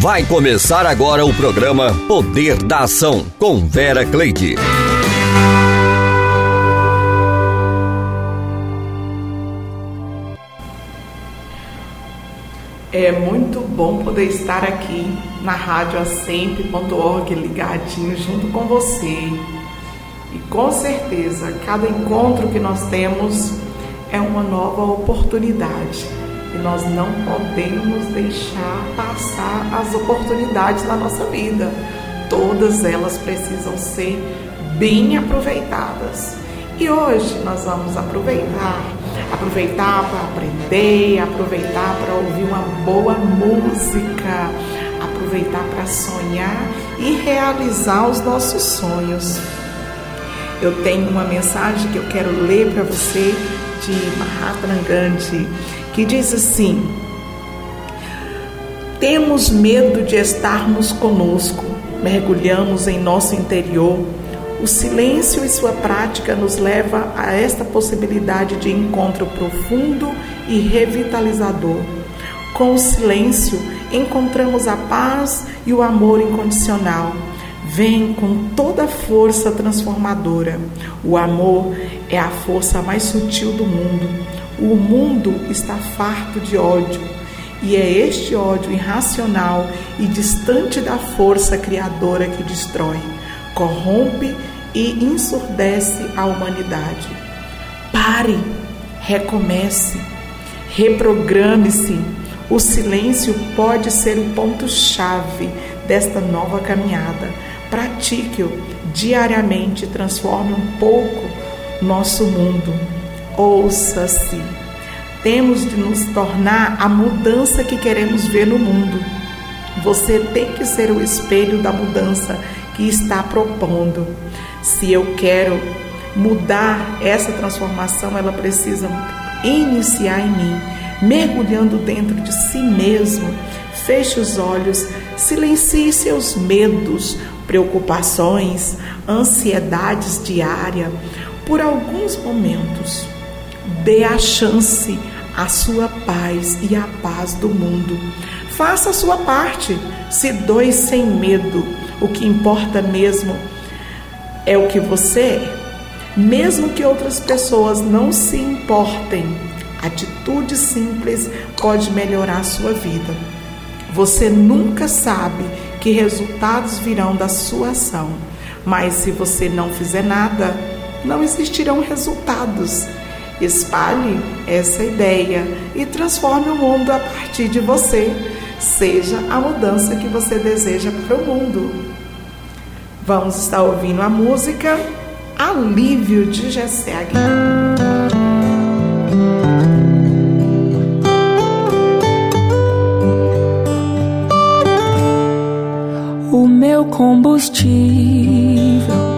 Vai começar agora o programa Poder da Ação com Vera Cleide. É muito bom poder estar aqui na rádio acemp.org ligadinho junto com você. E com certeza, cada encontro que nós temos é uma nova oportunidade e nós não podemos deixar passar as oportunidades na nossa vida. Todas elas precisam ser bem aproveitadas. E hoje nós vamos aproveitar, aproveitar para aprender, aproveitar para ouvir uma boa música, aproveitar para sonhar e realizar os nossos sonhos. Eu tenho uma mensagem que eu quero ler para você de Mahatma Gandhi que diz assim: Temos medo de estarmos conosco, mergulhamos em nosso interior. O silêncio e sua prática nos leva a esta possibilidade de encontro profundo e revitalizador. Com o silêncio, encontramos a paz e o amor incondicional. Vem com toda a força transformadora. O amor é a força mais sutil do mundo. O mundo está farto de ódio, e é este ódio irracional e distante da força criadora que destrói, corrompe e ensurdece a humanidade. Pare, recomece, reprograme-se. O silêncio pode ser o ponto-chave desta nova caminhada. Pratique-o diariamente, transforme um pouco nosso mundo ouça-se. Temos de nos tornar a mudança que queremos ver no mundo. Você tem que ser o espelho da mudança que está propondo. Se eu quero mudar essa transformação, ela precisa iniciar em mim, mergulhando dentro de si mesmo. Feche os olhos, silencie seus medos, preocupações, ansiedades diárias por alguns momentos. Dê a chance à sua paz e à paz do mundo. Faça a sua parte, se doe sem medo. O que importa mesmo é o que você é. Mesmo que outras pessoas não se importem, atitude simples pode melhorar a sua vida. Você nunca sabe que resultados virão da sua ação, mas se você não fizer nada, não existirão resultados. Espalhe essa ideia e transforme o mundo a partir de você. Seja a mudança que você deseja para o mundo. Vamos estar ouvindo a música Alívio de Gessé Aguiar. O meu combustível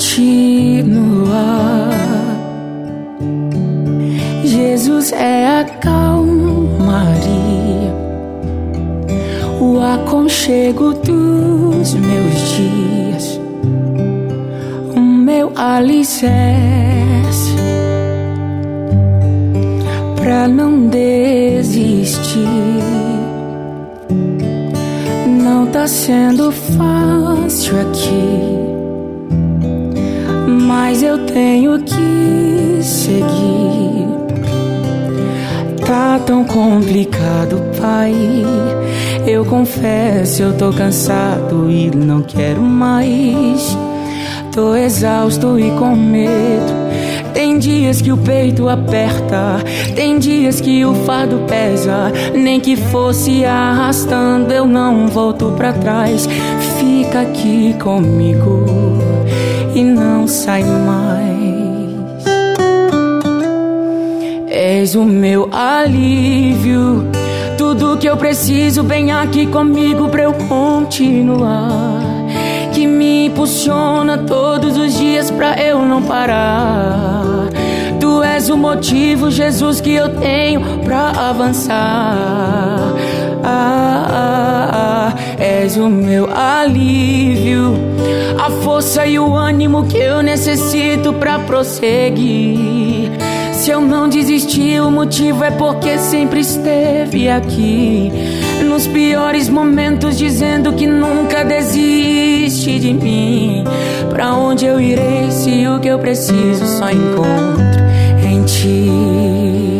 continuar. Jesus é a calmaria, o aconchego dos meus dias, o meu alicerce pra não desistir. Não tá sendo fácil aqui mas eu tenho que seguir. Tá tão complicado, pai. Eu confesso, eu tô cansado e não quero mais. Tô exausto e com medo. Tem dias que o peito aperta, tem dias que o fardo pesa. Nem que fosse arrastando, eu não volto para trás. Fica aqui comigo sai mais. És o meu alívio, tudo que eu preciso, bem aqui comigo pra eu continuar. Que me impulsiona todos os dias pra eu não parar. Tu és o motivo, Jesus, que eu tenho pra avançar. Ah, ah, ah, és o meu alívio, a força e o ânimo que eu necessito para prosseguir. Se eu não desisti, o motivo é porque sempre esteve aqui. Nos piores momentos, dizendo que nunca desiste de mim. Pra onde eu irei se o que eu preciso só encontro em ti?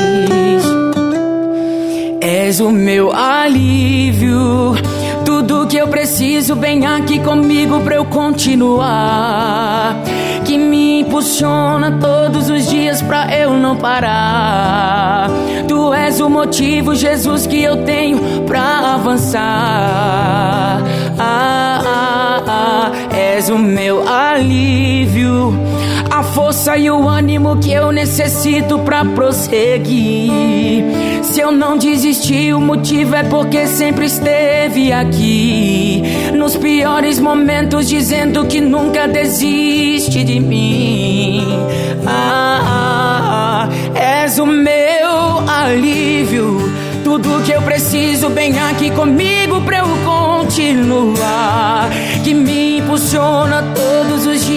És o meu alívio. Tudo que eu preciso, vem aqui comigo pra eu continuar. Que me impulsiona todos os dias pra eu não parar. Tu és o motivo, Jesus, que eu tenho pra avançar. Ah, ah, ah, és o meu alívio a força e o ânimo que eu necessito para prosseguir. Se eu não desisti, o motivo é porque sempre esteve aqui. Nos piores momentos, dizendo que nunca desiste de mim. Ah, ah, ah és o meu alívio. Tudo que eu preciso, vem aqui comigo pra eu continuar. Que me impulsiona todos os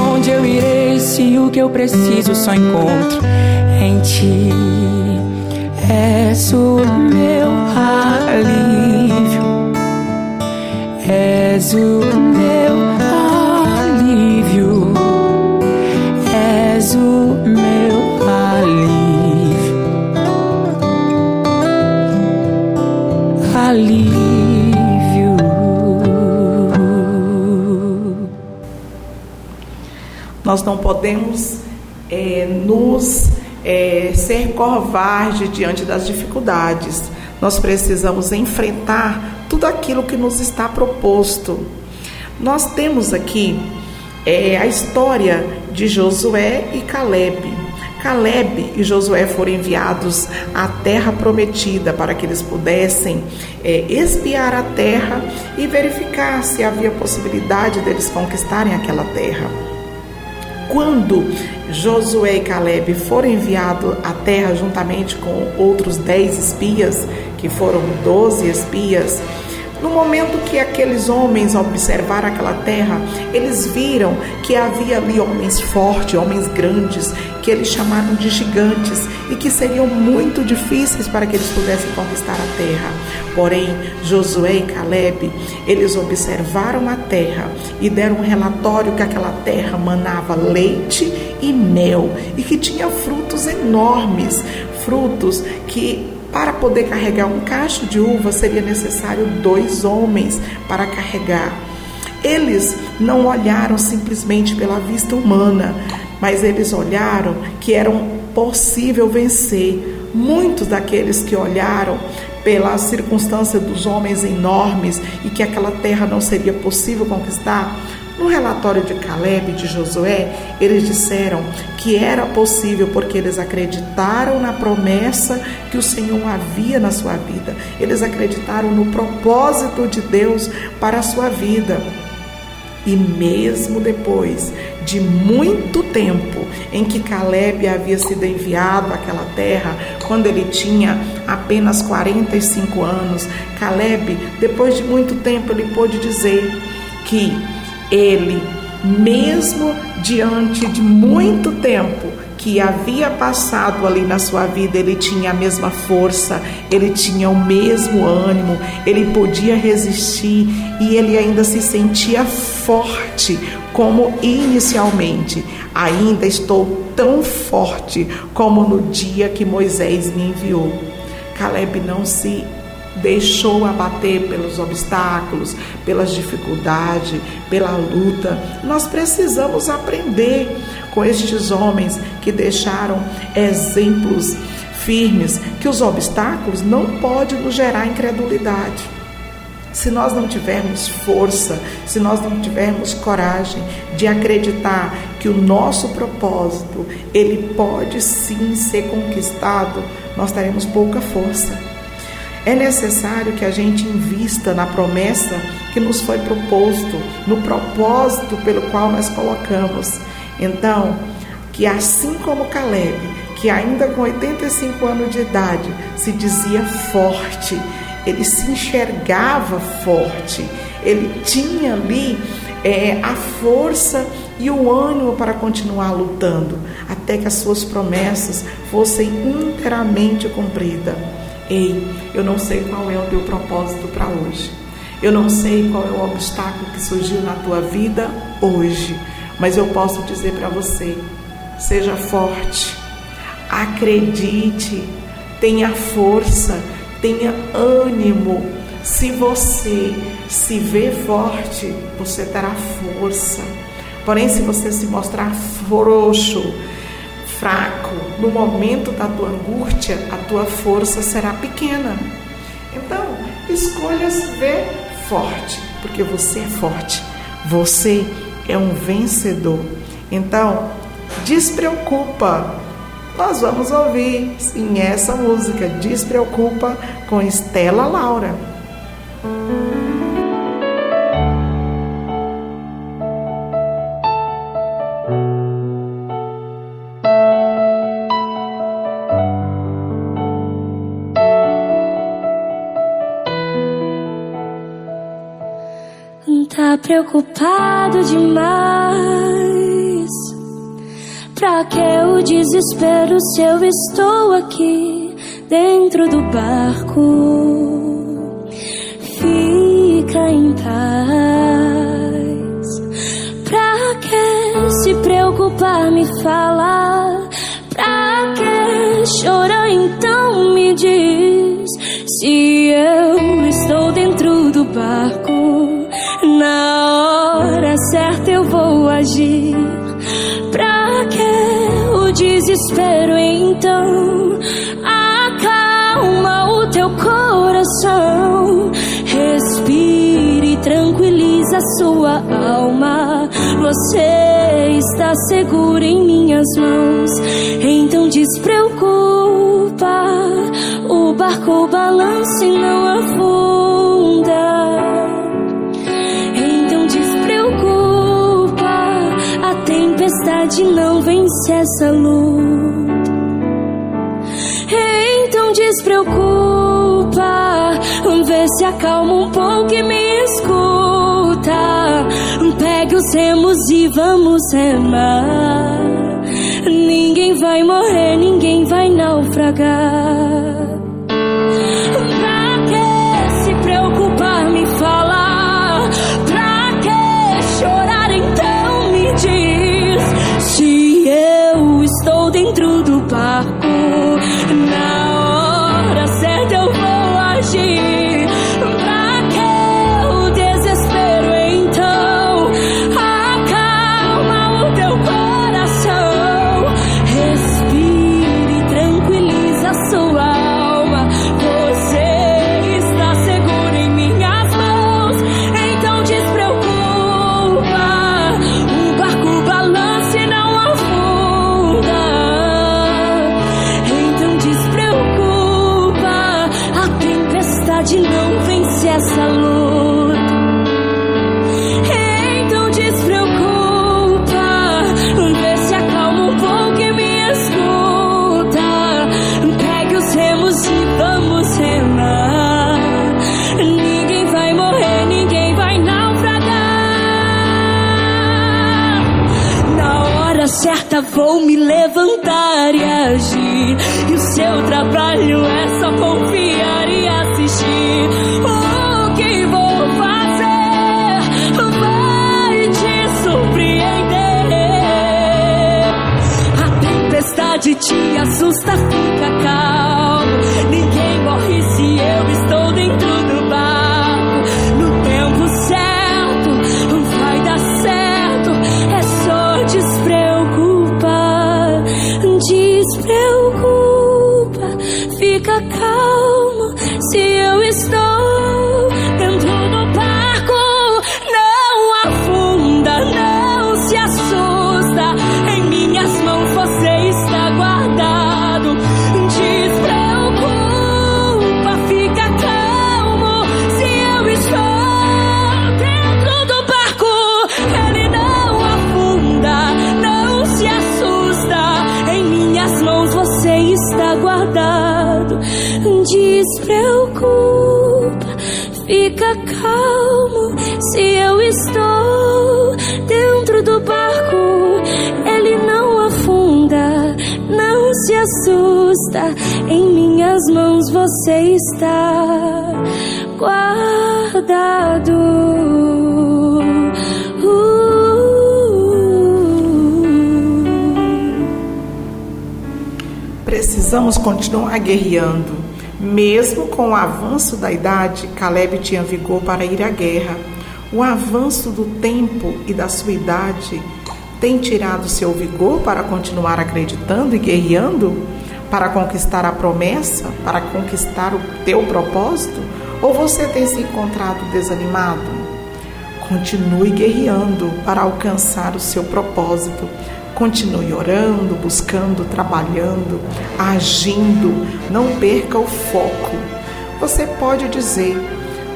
Onde eu irei se o que eu preciso só encontro em ti? És o meu alívio, és o meu Nós não podemos é, nos é, ser covardes diante das dificuldades. Nós precisamos enfrentar tudo aquilo que nos está proposto. Nós temos aqui é, a história de Josué e Caleb. Caleb e Josué foram enviados à terra prometida para que eles pudessem é, espiar a terra e verificar se havia possibilidade deles conquistarem aquela terra. Quando Josué e Caleb foram enviados à terra juntamente com outros dez espias, que foram doze espias, no momento que aqueles homens observaram aquela terra, eles viram que havia ali homens fortes, homens grandes, que eles chamaram de gigantes e que seriam muito difíceis para que eles pudessem conquistar a terra. Porém, Josué e Caleb, eles observaram a terra e deram um relatório que aquela terra manava leite e mel e que tinha frutos enormes, frutos que para poder carregar um cacho de uva seria necessário dois homens para carregar. Eles não olharam simplesmente pela vista humana, mas eles olharam que era possível vencer. Muitos daqueles que olharam pela circunstância dos homens enormes e que aquela terra não seria possível conquistar, no relatório de Caleb e de Josué, eles disseram que era possível porque eles acreditaram na promessa que o Senhor havia na sua vida. Eles acreditaram no propósito de Deus para a sua vida. E mesmo depois de muito tempo em que Caleb havia sido enviado àquela terra, quando ele tinha apenas 45 anos, Caleb, depois de muito tempo, ele pôde dizer que ele, mesmo diante de muito tempo que havia passado ali na sua vida, ele tinha a mesma força, ele tinha o mesmo ânimo, ele podia resistir e ele ainda se sentia forte como inicialmente. Ainda estou tão forte como no dia que Moisés me enviou. Caleb não se deixou abater pelos obstáculos, pelas dificuldades, pela luta. Nós precisamos aprender com estes homens que deixaram exemplos firmes que os obstáculos não podem nos gerar incredulidade. Se nós não tivermos força, se nós não tivermos coragem de acreditar que o nosso propósito, ele pode sim ser conquistado, nós teremos pouca força. É necessário que a gente invista na promessa que nos foi proposto, no propósito pelo qual nós colocamos. Então, que assim como Caleb, que ainda com 85 anos de idade se dizia forte, ele se enxergava forte, ele tinha ali é, a força e o ânimo para continuar lutando, até que as suas promessas fossem inteiramente cumpridas. Ei, eu não sei qual é o teu propósito para hoje. Eu não sei qual é o obstáculo que surgiu na tua vida hoje, mas eu posso dizer para você: seja forte, acredite, tenha força, tenha ânimo. Se você se vê forte, você terá força. Porém, se você se mostrar frouxo, fraco, no momento da tua angústia, a tua força será pequena. Então, escolha se ver forte, porque você é forte. Você é um vencedor. Então, despreocupa. Nós vamos ouvir sim essa música Despreocupa com Estela Laura. Preocupado demais. Pra que o desespero se eu estou aqui dentro do barco? Fica em paz. Pra que se preocupar, me falar? Pra que chorar, então me diz se eu estou dentro do barco? Agir. Pra que o desespero então? Acalma o teu coração. Respire tranquiliza sua alma. Você está seguro em minhas mãos. Então despreocupa. O barco balança e não afunda. Tempestade não vence essa luta. Então despreocupa, vê se acalma um pouco e me escuta. Pegue os remos e vamos remar. Ninguém vai morrer, ninguém vai naufragar. Despreocupa, fica calmo. Se eu estou dentro do barco, ele não afunda, não se assusta. Em minhas mãos você está guardado. Precisamos continuar guerreando. Mesmo com o avanço da idade, Caleb tinha vigor para ir à guerra. O avanço do tempo e da sua idade tem tirado seu vigor para continuar acreditando e guerreando? Para conquistar a promessa? Para conquistar o teu propósito? Ou você tem se encontrado desanimado? Continue guerreando para alcançar o seu propósito. Continue orando, buscando, trabalhando, agindo. Não perca o foco. Você pode dizer,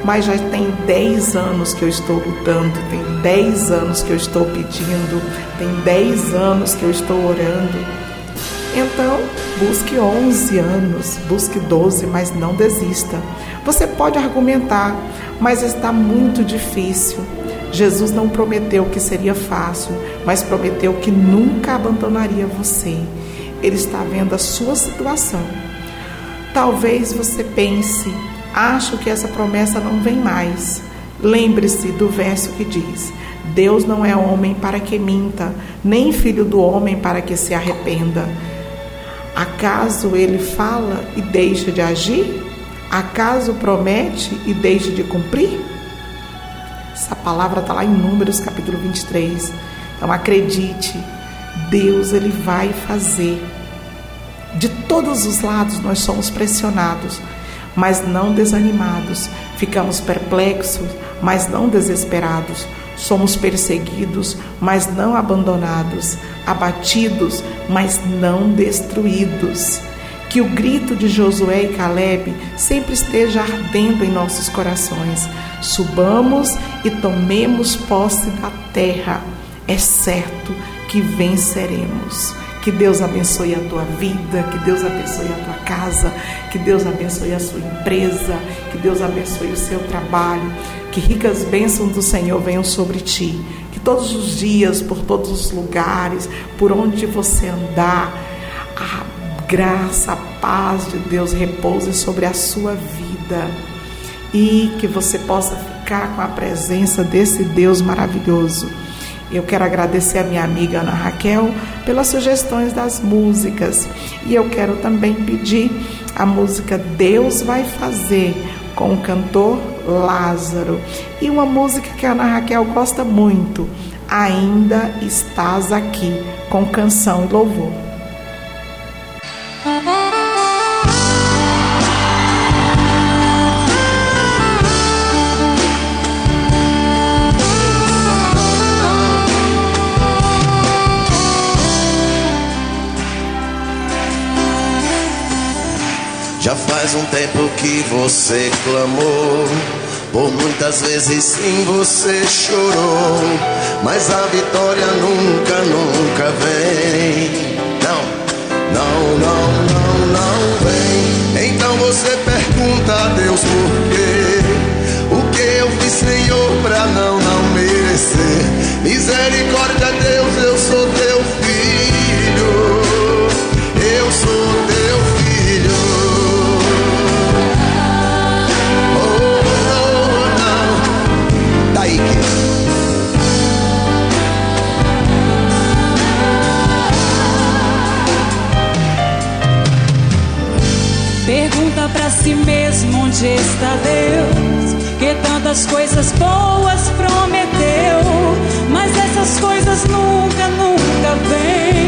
mas já tem 10 anos que eu estou lutando, tem 10 anos que eu estou pedindo, tem 10 anos que eu estou orando. Então, busque 11 anos, busque 12, mas não desista. Você pode argumentar, mas está muito difícil. Jesus não prometeu que seria fácil, mas prometeu que nunca abandonaria você. Ele está vendo a sua situação. Talvez você pense, acho que essa promessa não vem mais. Lembre-se do verso que diz: Deus não é homem para que minta, nem filho do homem para que se arrependa. Acaso ele fala e deixa de agir? Acaso promete e deixa de cumprir? Essa palavra está lá em Números capítulo 23. Então acredite, Deus ele vai fazer. De todos os lados nós somos pressionados, mas não desanimados. Ficamos perplexos, mas não desesperados. Somos perseguidos, mas não abandonados. Abatidos, mas não destruídos. Que o grito de Josué e Caleb sempre esteja ardendo em nossos corações. Subamos e tomemos posse da terra. É certo que venceremos. Que Deus abençoe a tua vida, que Deus abençoe a tua casa, que Deus abençoe a sua empresa, que Deus abençoe o seu trabalho, que ricas bênçãos do Senhor venham sobre ti, que todos os dias, por todos os lugares, por onde você andar, a graça, a paz de Deus repouse sobre a sua vida e que você possa ficar com a presença desse Deus maravilhoso. Eu quero agradecer a minha amiga Ana Raquel pelas sugestões das músicas e eu quero também pedir a música Deus vai fazer com o cantor Lázaro e uma música que a Ana Raquel gosta muito, Ainda estás aqui, com canção e louvor. Já faz um tempo que você clamou, por muitas vezes sim você chorou, mas a vitória nunca, nunca vem. Não, não, não, não, não vem. Então você pergunta a Deus por quê? O que eu fiz, Senhor, pra não, não merecer? Misericórdia, muitas coisas boas prometeu, mas essas coisas nunca, nunca vêm.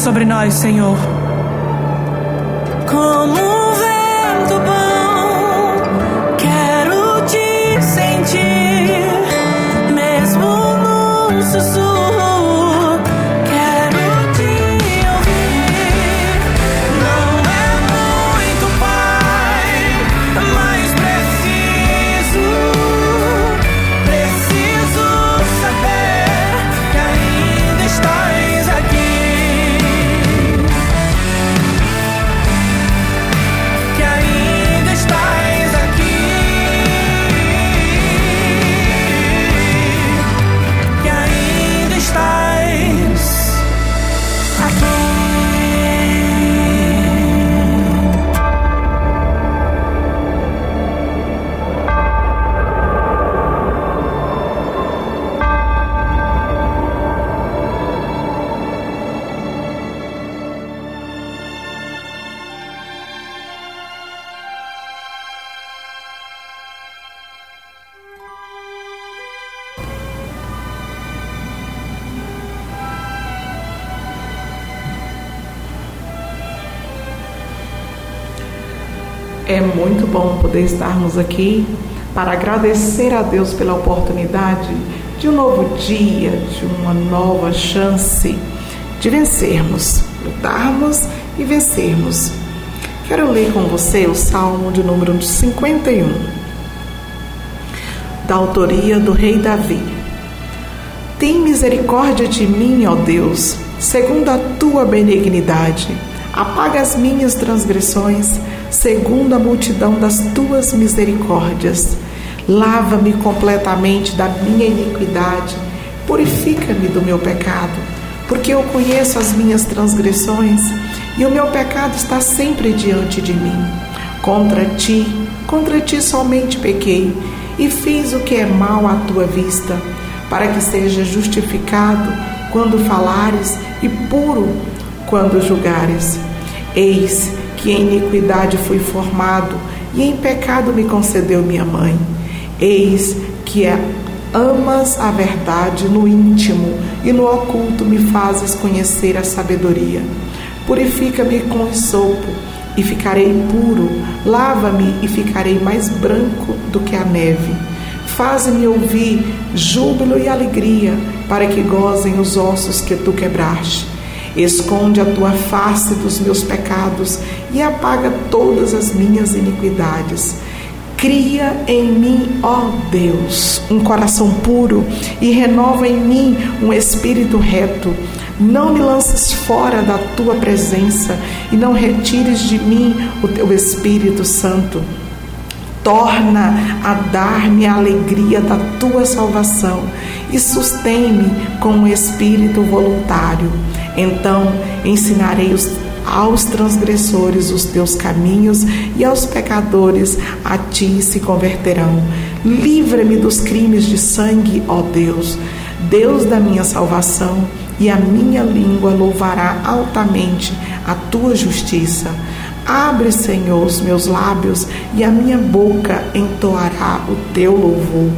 Sobre nós, Senhor. Muito bom poder estarmos aqui para agradecer a Deus pela oportunidade de um novo dia, de uma nova chance de vencermos, lutarmos e vencermos. Quero ler com você o Salmo de número 51, da autoria do rei Davi. Tem misericórdia de mim, ó Deus, segundo a tua benignidade. Apaga as minhas transgressões, segundo a multidão das tuas misericórdias. Lava-me completamente da minha iniquidade, purifica-me do meu pecado, porque eu conheço as minhas transgressões e o meu pecado está sempre diante de mim. Contra ti, contra ti somente pequei e fiz o que é mal à tua vista, para que seja justificado quando falares e puro quando julgares. Eis que em iniquidade fui formado e em pecado me concedeu minha mãe. Eis que é, amas a verdade no íntimo e no oculto me fazes conhecer a sabedoria. Purifica-me com esopo e ficarei puro, lava-me e ficarei mais branco do que a neve. Faze-me ouvir júbilo e alegria, para que gozem os ossos que tu quebraste. Esconde a tua face dos meus pecados e apaga todas as minhas iniquidades. Cria em mim, ó Deus, um coração puro e renova em mim um espírito reto. Não me lances fora da tua presença e não retires de mim o teu Espírito Santo. Torna a dar-me a alegria da tua salvação e sustém-me com um espírito voluntário. Então ensinarei os, aos transgressores os teus caminhos e aos pecadores a ti se converterão. Livra-me dos crimes de sangue, ó Deus, Deus da minha salvação, e a minha língua louvará altamente a tua justiça. Abre, Senhor, os meus lábios e a minha boca entoará o teu louvor,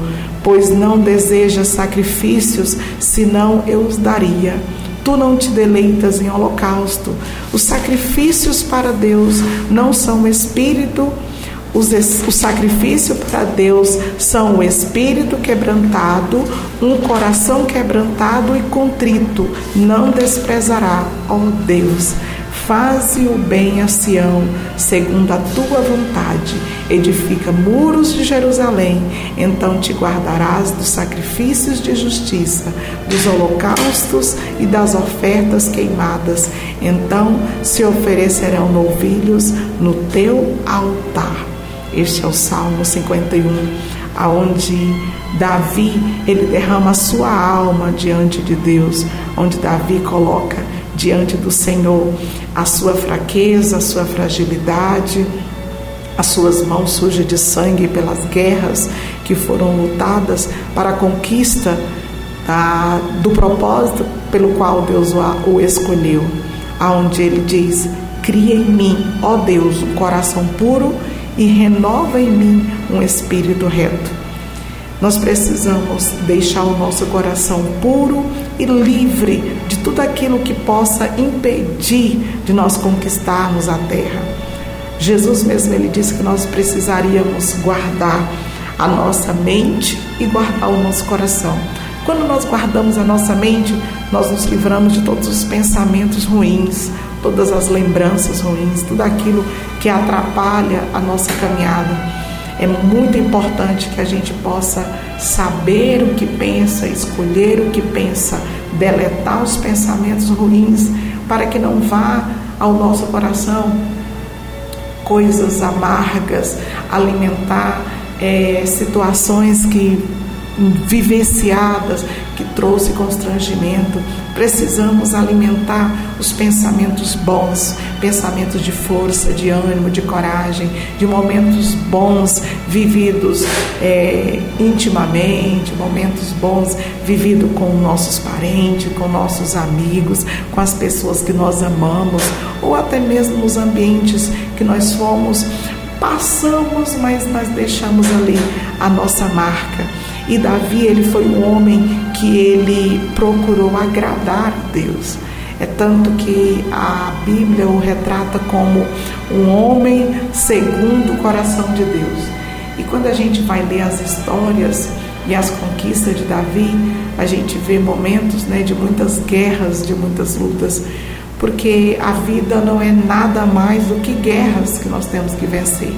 pois não desejas sacrifícios, senão eu os daria. Tu não te deleitas em holocausto. Os sacrifícios para Deus não são espírito, os, o sacrifício para Deus são o espírito quebrantado, um coração quebrantado e contrito. Não desprezará, ó Deus. Faze o bem a Sião, segundo a tua vontade. Edifica muros de Jerusalém, então te guardarás dos sacrifícios de justiça, dos holocaustos e das ofertas queimadas. Então se oferecerão novilhos no teu altar. Este é o Salmo 51, aonde Davi ele derrama a sua alma diante de Deus, onde Davi coloca diante do Senhor a sua fraqueza, a sua fragilidade, as suas mãos sujas de sangue pelas guerras que foram lutadas para a conquista da, do propósito pelo qual Deus o, escolheu, aonde ele diz: Cria em mim, ó Deus, um coração puro e renova em mim um espírito reto. Nós precisamos deixar o nosso coração puro e livre de tudo aquilo que possa impedir de nós conquistarmos a terra. Jesus mesmo ele disse que nós precisaríamos guardar a nossa mente e guardar o nosso coração. Quando nós guardamos a nossa mente, nós nos livramos de todos os pensamentos ruins, todas as lembranças ruins, tudo aquilo que atrapalha a nossa caminhada. É muito importante que a gente possa saber o que pensa, escolher o que pensa, deletar os pensamentos ruins, para que não vá ao nosso coração coisas amargas, alimentar é, situações que vivenciadas que trouxe constrangimento. Precisamos alimentar os pensamentos bons, pensamentos de força, de ânimo, de coragem, de momentos bons vividos é, intimamente, momentos bons vividos com nossos parentes, com nossos amigos, com as pessoas que nós amamos, ou até mesmo nos ambientes que nós fomos passamos, mas nós deixamos ali a nossa marca. E Davi, ele foi um homem que ele procurou agradar Deus. É tanto que a Bíblia o retrata como um homem segundo o coração de Deus. E quando a gente vai ler as histórias e as conquistas de Davi, a gente vê momentos né, de muitas guerras, de muitas lutas, porque a vida não é nada mais do que guerras que nós temos que vencer.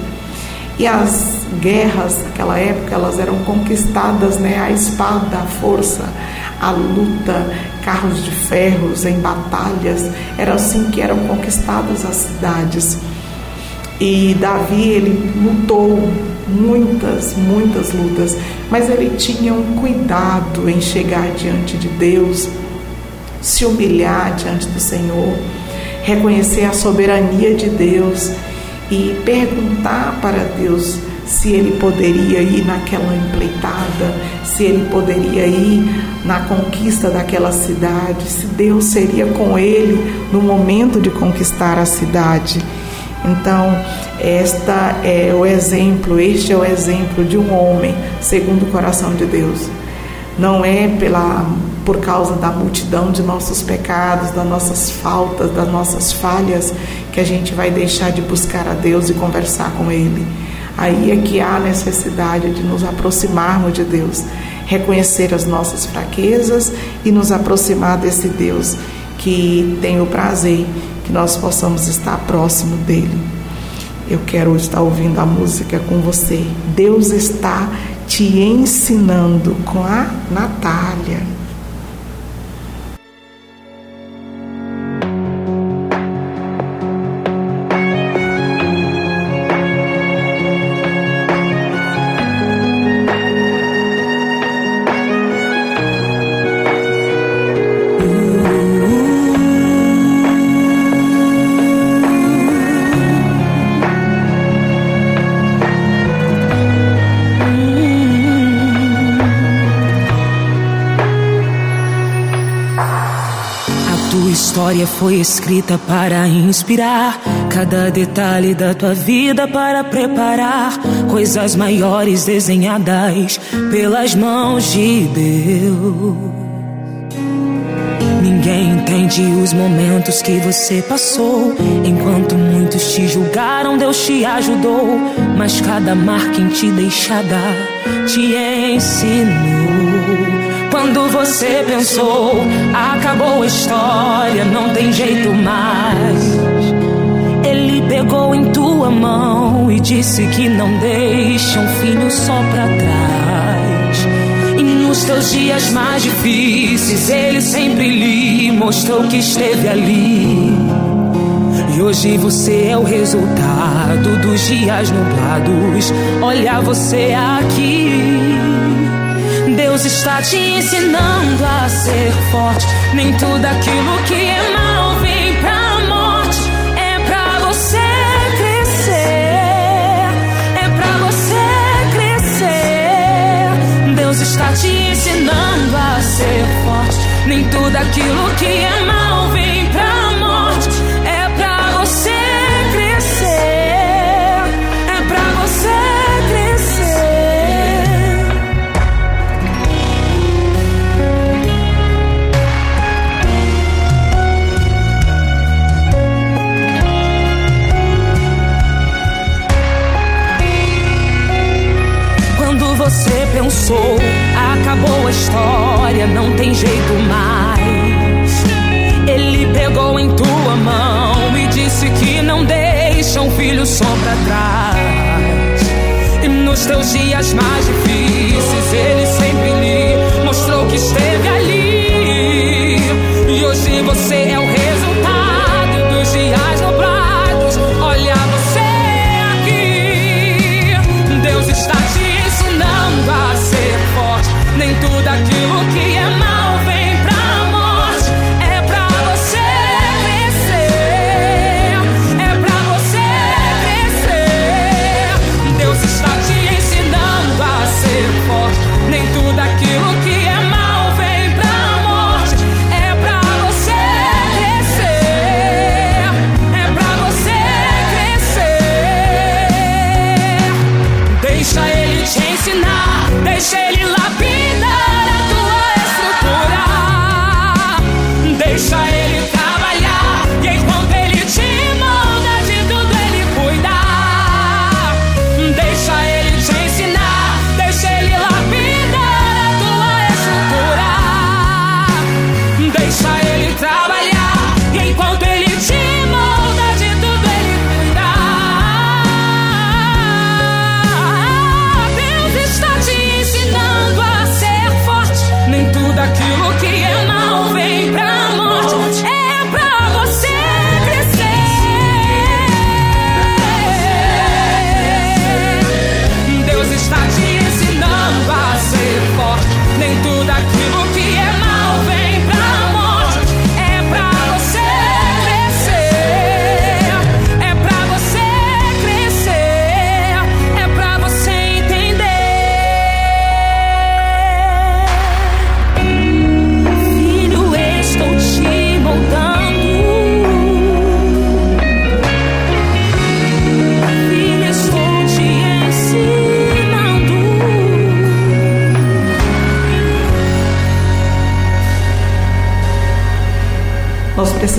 E as guerras naquela época, elas eram conquistadas, né, a espada, a força, a luta, carros de ferros em batalhas, era assim que eram conquistadas as cidades. E Davi, ele lutou muitas, muitas lutas, mas ele tinha um cuidado em chegar diante de Deus, se humilhar diante do Senhor, reconhecer a soberania de Deus e perguntar para Deus se ele poderia ir naquela empleitada, se ele poderia ir na conquista daquela cidade, se Deus seria com ele no momento de conquistar a cidade. Então, esta é o exemplo, este é o exemplo de um homem segundo o coração de Deus. Não é pela por causa da multidão de nossos pecados, das nossas faltas, das nossas falhas, que a gente vai deixar de buscar a Deus e conversar com Ele. Aí é que há necessidade de nos aproximarmos de Deus, reconhecer as nossas fraquezas e nos aproximar desse Deus que tem o prazer que nós possamos estar próximo dele. Eu quero estar ouvindo a música com você. Deus está te ensinando com a Natália. Foi escrita para inspirar cada detalhe da tua vida para preparar coisas maiores desenhadas pelas mãos de Deus. Ninguém entende os momentos que você passou. Enquanto muitos te julgaram, Deus te ajudou. Mas cada marca em ti deixada te ensinou. Quando você pensou, acabou a história, não tem jeito mais. Ele pegou em tua mão e disse que não deixa um filho só pra trás. E nos teus dias mais difíceis, ele sempre lhe mostrou que esteve ali. E hoje você é o resultado dos dias nublados. Olha você aqui. Deus está te ensinando a ser forte. Nem tudo aquilo que é mal vem pra morte. É pra você crescer. É pra você crescer. Deus está te ensinando a ser forte. Nem tudo aquilo que é mal passou, acabou a história, não tem jeito mais. Ele pegou em tua mão e disse que não deixa um filho só pra trás. E nos teus dias mais difíceis, ele sempre lhe mostrou que esteve ali. E hoje você é um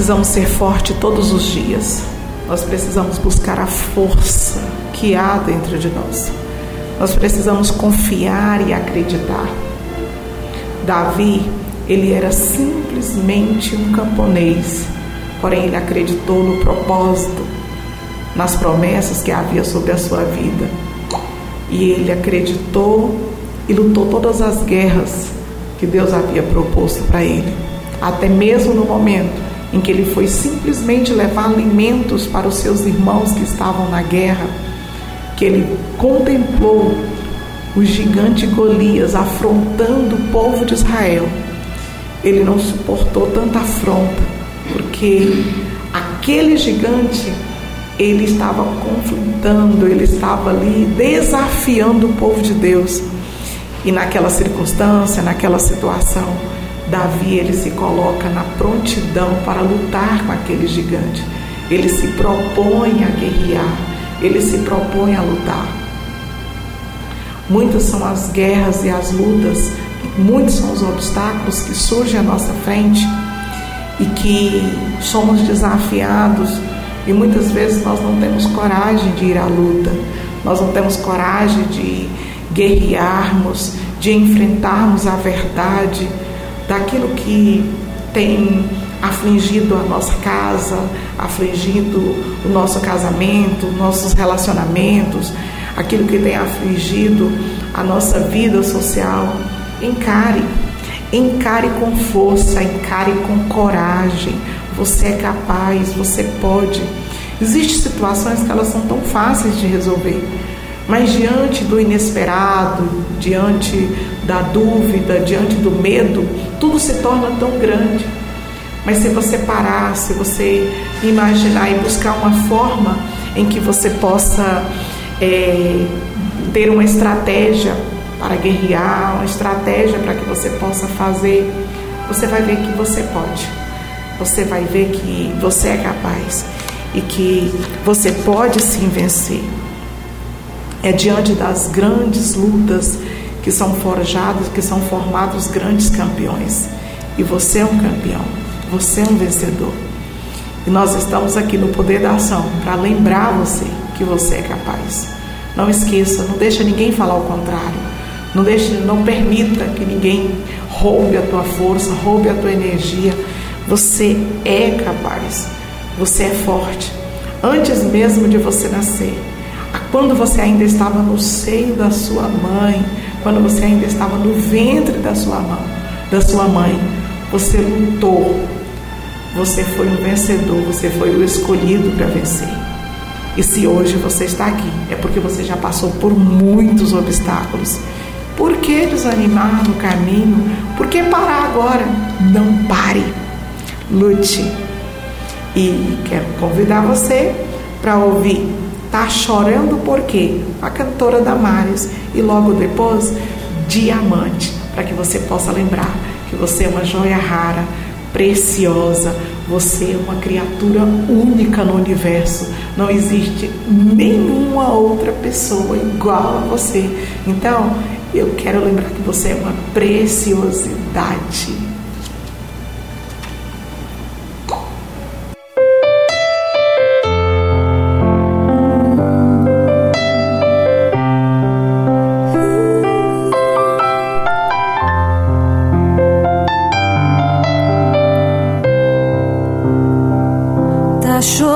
precisamos ser forte todos os dias. Nós precisamos buscar a força que há dentro de nós. Nós precisamos confiar e acreditar. Davi, ele era simplesmente um camponês, porém ele acreditou no propósito, nas promessas que havia sobre a sua vida. E ele acreditou e lutou todas as guerras que Deus havia proposto para ele, até mesmo no momento em que ele foi simplesmente levar alimentos para os seus irmãos que estavam na guerra, que ele contemplou o gigante Golias afrontando o povo de Israel. Ele não suportou tanta afronta, porque aquele gigante ele estava conflitando, ele estava ali desafiando o povo de Deus. E naquela circunstância, naquela situação, Davi ele se coloca na prontidão para lutar com aquele gigante. Ele se propõe a guerrear, ele se propõe a lutar. Muitas são as guerras e as lutas, muitos são os obstáculos que surgem à nossa frente e que somos desafiados e muitas vezes nós não temos coragem de ir à luta, nós não temos coragem de guerrearmos, de enfrentarmos a verdade daquilo que tem afligido a nossa casa, afligido o nosso casamento, nossos relacionamentos, aquilo que tem afligido a nossa vida social. Encare, encare com força, encare com coragem. Você é capaz, você pode. Existem situações que elas são tão fáceis de resolver, mas diante do inesperado, diante da dúvida, diante do medo, tudo se torna tão grande. Mas se você parar, se você imaginar e buscar uma forma em que você possa é, ter uma estratégia para guerrear, uma estratégia para que você possa fazer, você vai ver que você pode. Você vai ver que você é capaz e que você pode sim vencer. É diante das grandes lutas que são forjados, que são formados grandes campeões. E você é um campeão, você é um vencedor. E nós estamos aqui no Poder da Ação para lembrar você que você é capaz. Não esqueça, não deixa ninguém falar o contrário. Não deixe, não permita que ninguém roube a tua força, roube a tua energia. Você é capaz. Você é forte. Antes mesmo de você nascer, quando você ainda estava no seio da sua mãe, quando você ainda estava no ventre da sua mãe, da sua mãe, você lutou. Você foi um vencedor, você foi o escolhido para vencer. E se hoje você está aqui, é porque você já passou por muitos obstáculos. Por que desanimar no caminho? Por que parar agora? Não pare. Lute. E quero convidar você para ouvir Tá chorando por quê? A cantora Damares e logo depois Diamante, para que você possa lembrar que você é uma joia rara, preciosa, você é uma criatura única no universo. Não existe nenhuma outra pessoa igual a você. Então, eu quero lembrar que você é uma preciosidade. 说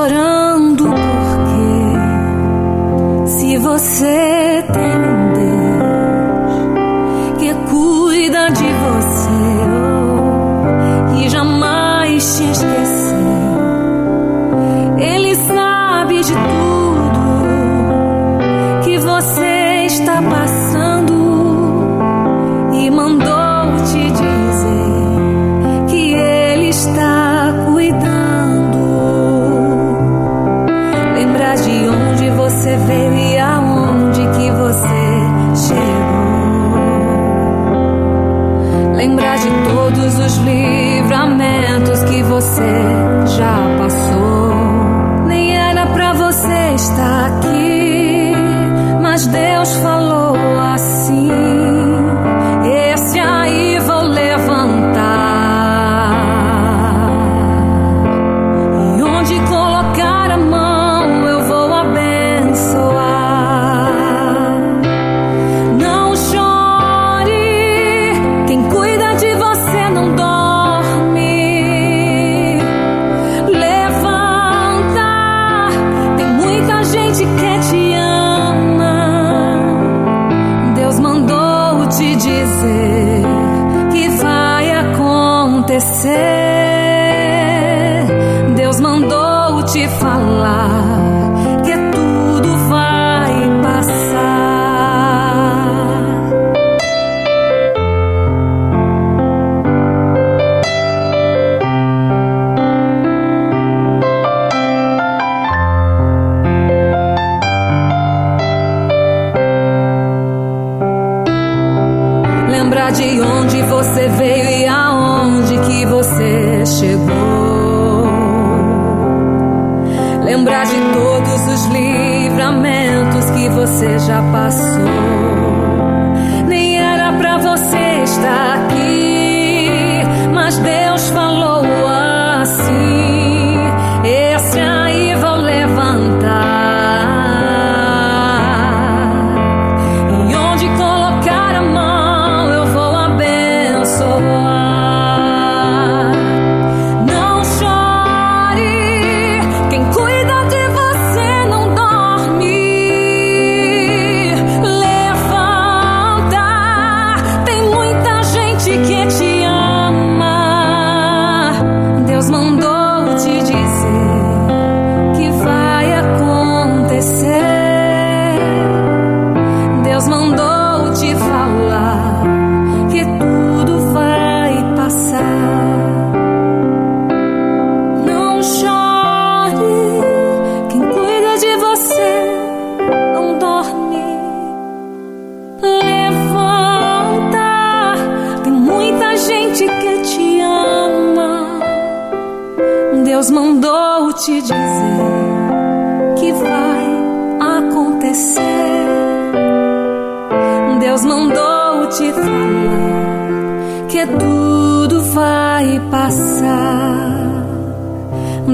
passar.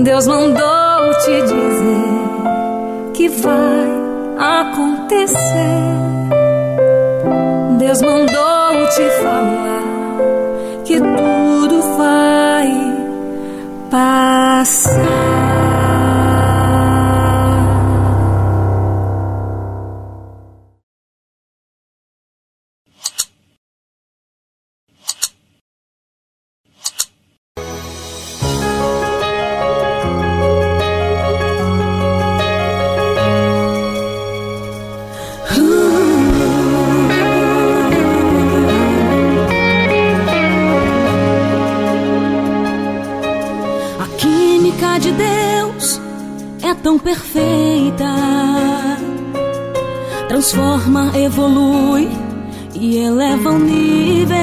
Deus mandou te dizer que vai acontecer. Deus mandou te falar que tudo vai passar. evolui e eleva o nível.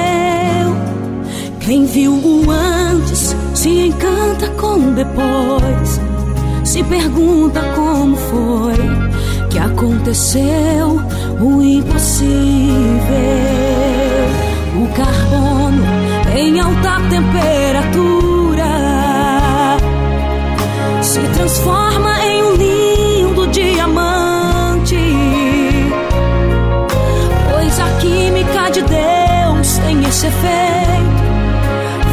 Quem viu o antes se encanta com o depois. Se pergunta como foi que aconteceu o impossível. O carbono em alta temperatura se transforma ser feito.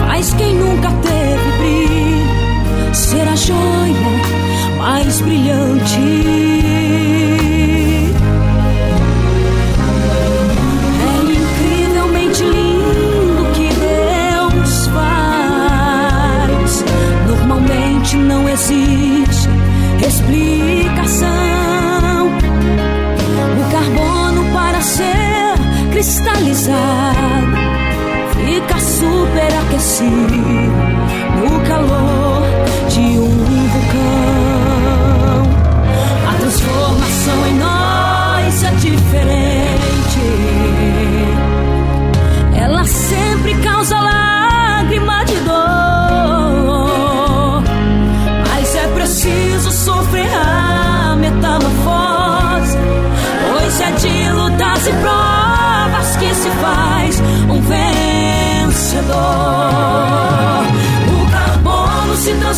Faz quem nunca teve brilho ser a joia mais brilhante. É não existe explicação. O carbono para ser cristalizado superaqueci no calor de um vulcão. A transformação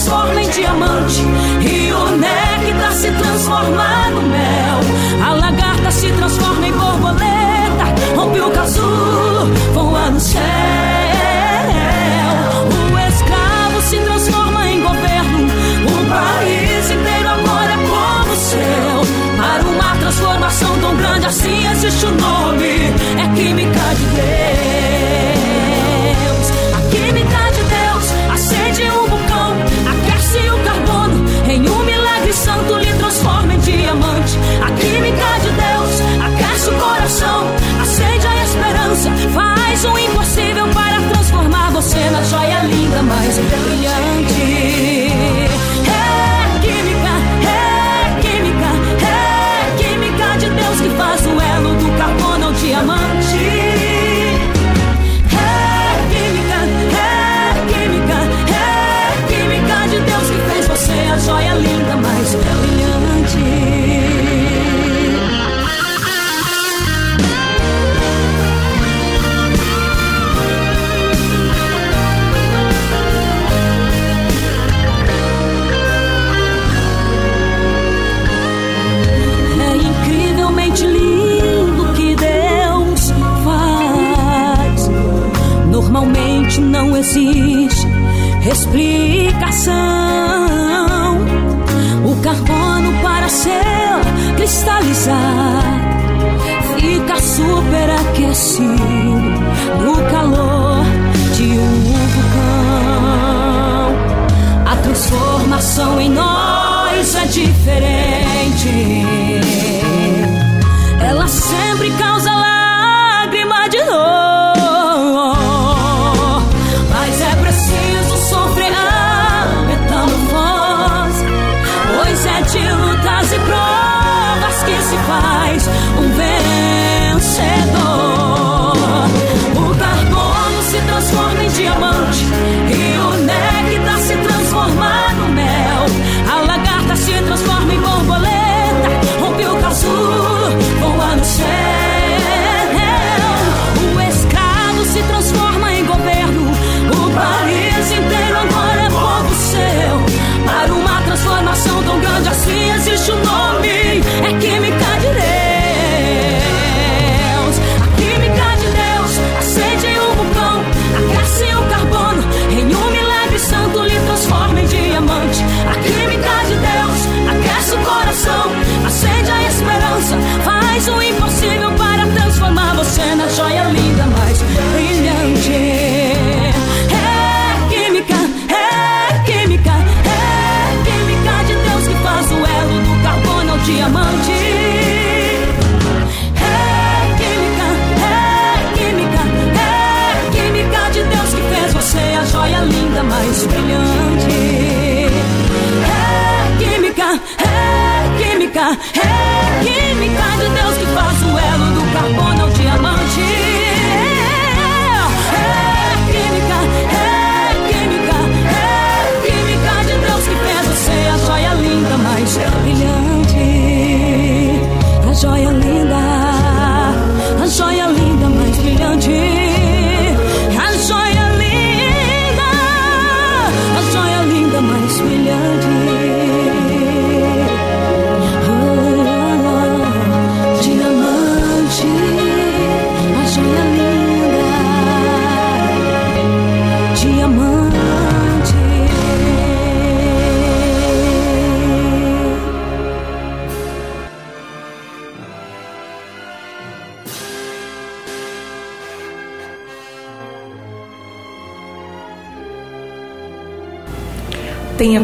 transforma em diamante. Rio Néctar tá se transforma no mel. A lagarta se transforma em borboleta. Rompe o casulo.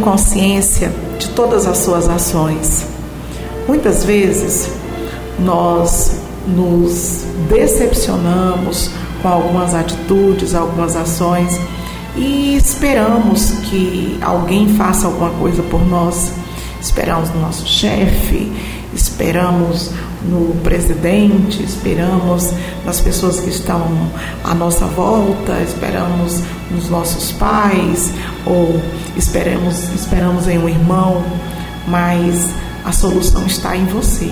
Consciência de todas as suas ações. Muitas vezes nós nos decepcionamos com algumas atitudes, algumas ações e esperamos que alguém faça alguma coisa por nós. Esperamos no nosso chefe, esperamos no presidente, esperamos nas pessoas que estão à nossa volta, esperamos nos nossos pais ou esperamos, esperamos em um irmão, mas a solução está em você.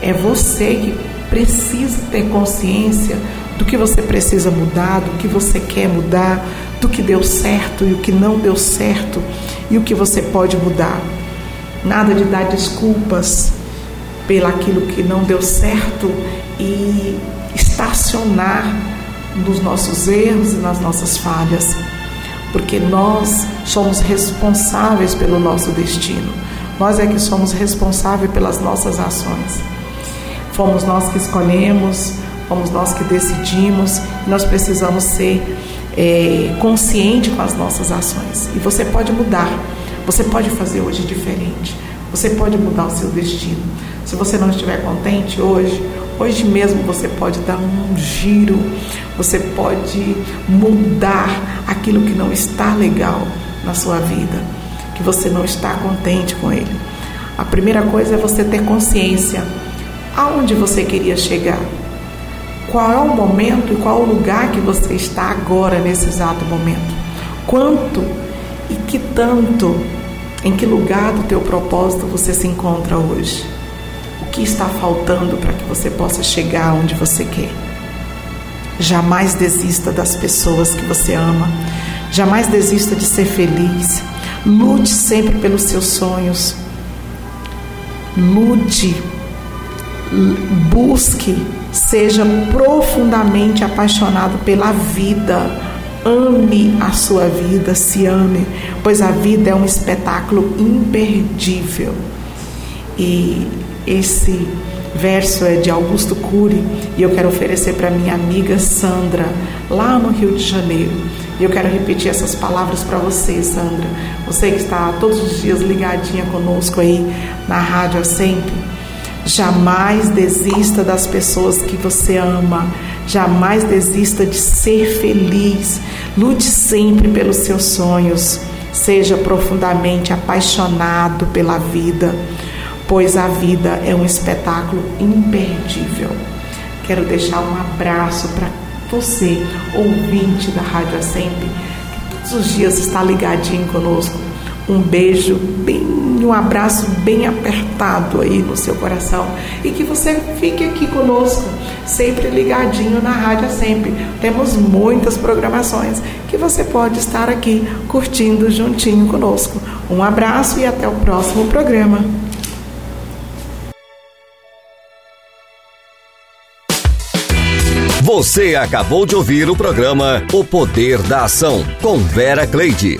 É você que precisa ter consciência do que você precisa mudar, do que você quer mudar, do que deu certo e o que não deu certo e o que você pode mudar. Nada de dar desculpas pelaquilo que não deu certo e estacionar nos nossos erros e nas nossas falhas, porque nós somos responsáveis pelo nosso destino. Nós é que somos responsáveis pelas nossas ações. Fomos nós que escolhemos, fomos nós que decidimos, nós precisamos ser é, consciente com as nossas ações. E você pode mudar, você pode fazer hoje diferente, você pode mudar o seu destino. Se você não estiver contente hoje, hoje mesmo você pode dar um giro, você pode mudar aquilo que não está legal na sua vida, que você não está contente com ele. A primeira coisa é você ter consciência aonde você queria chegar. Qual é o momento e qual o lugar que você está agora nesse exato momento? Quanto e que tanto em que lugar do teu propósito você se encontra hoje? que está faltando para que você possa chegar onde você quer. Jamais desista das pessoas que você ama. Jamais desista de ser feliz. Lute sempre pelos seus sonhos. Lute. Busque. Seja profundamente apaixonado pela vida. Ame a sua vida, se ame, pois a vida é um espetáculo imperdível. E esse verso é de Augusto Cury e eu quero oferecer para minha amiga Sandra, lá no Rio de Janeiro. E eu quero repetir essas palavras para você, Sandra. Você que está todos os dias ligadinha conosco aí na rádio sempre. Jamais desista das pessoas que você ama. Jamais desista de ser feliz. Lute sempre pelos seus sonhos. Seja profundamente apaixonado pela vida pois a vida é um espetáculo imperdível. Quero deixar um abraço para você, ouvinte da Rádio Sempre, que todos os dias está ligadinho conosco. Um beijo, bem, um abraço bem apertado aí no seu coração e que você fique aqui conosco, sempre ligadinho na Rádio Sempre. Temos muitas programações que você pode estar aqui curtindo juntinho conosco. Um abraço e até o próximo programa. Você acabou de ouvir o programa O Poder da Ação com Vera Cleide.